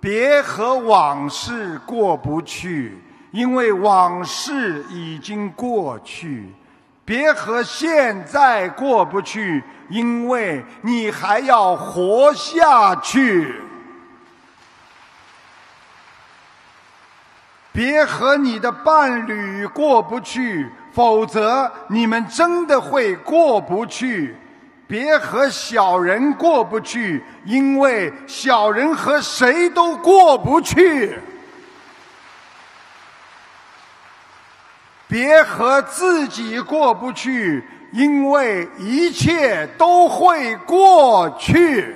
别和往事过不去，因为往事已经过去；别和现在过不去，因为你还要活下去。别和你的伴侣过不去，否则你们真的会过不去。别和小人过不去，因为小人和谁都过不去。别和自己过不去，因为一切都会过去。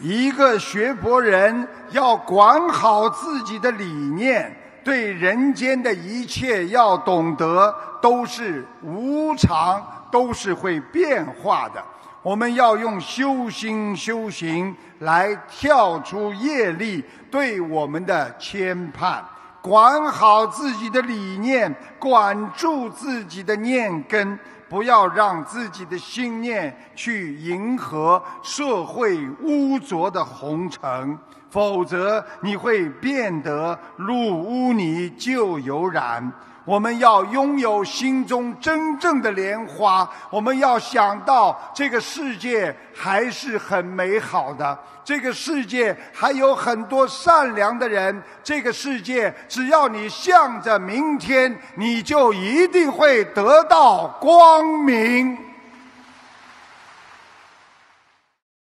一个学佛人要管好自己的理念，对人间的一切要懂得都是无常，都是会变化的。我们要用修心修行来跳出业力对我们的牵绊，管好自己的理念，管住自己的念根。不要让自己的心念去迎合社会污浊的红尘，否则你会变得入污泥就有染。我们要拥有心中真正的莲花，我们要想到这个世界还是很美好的，这个世界还有很多善良的人，这个世界只要你向着明天，你就一定会得到光明。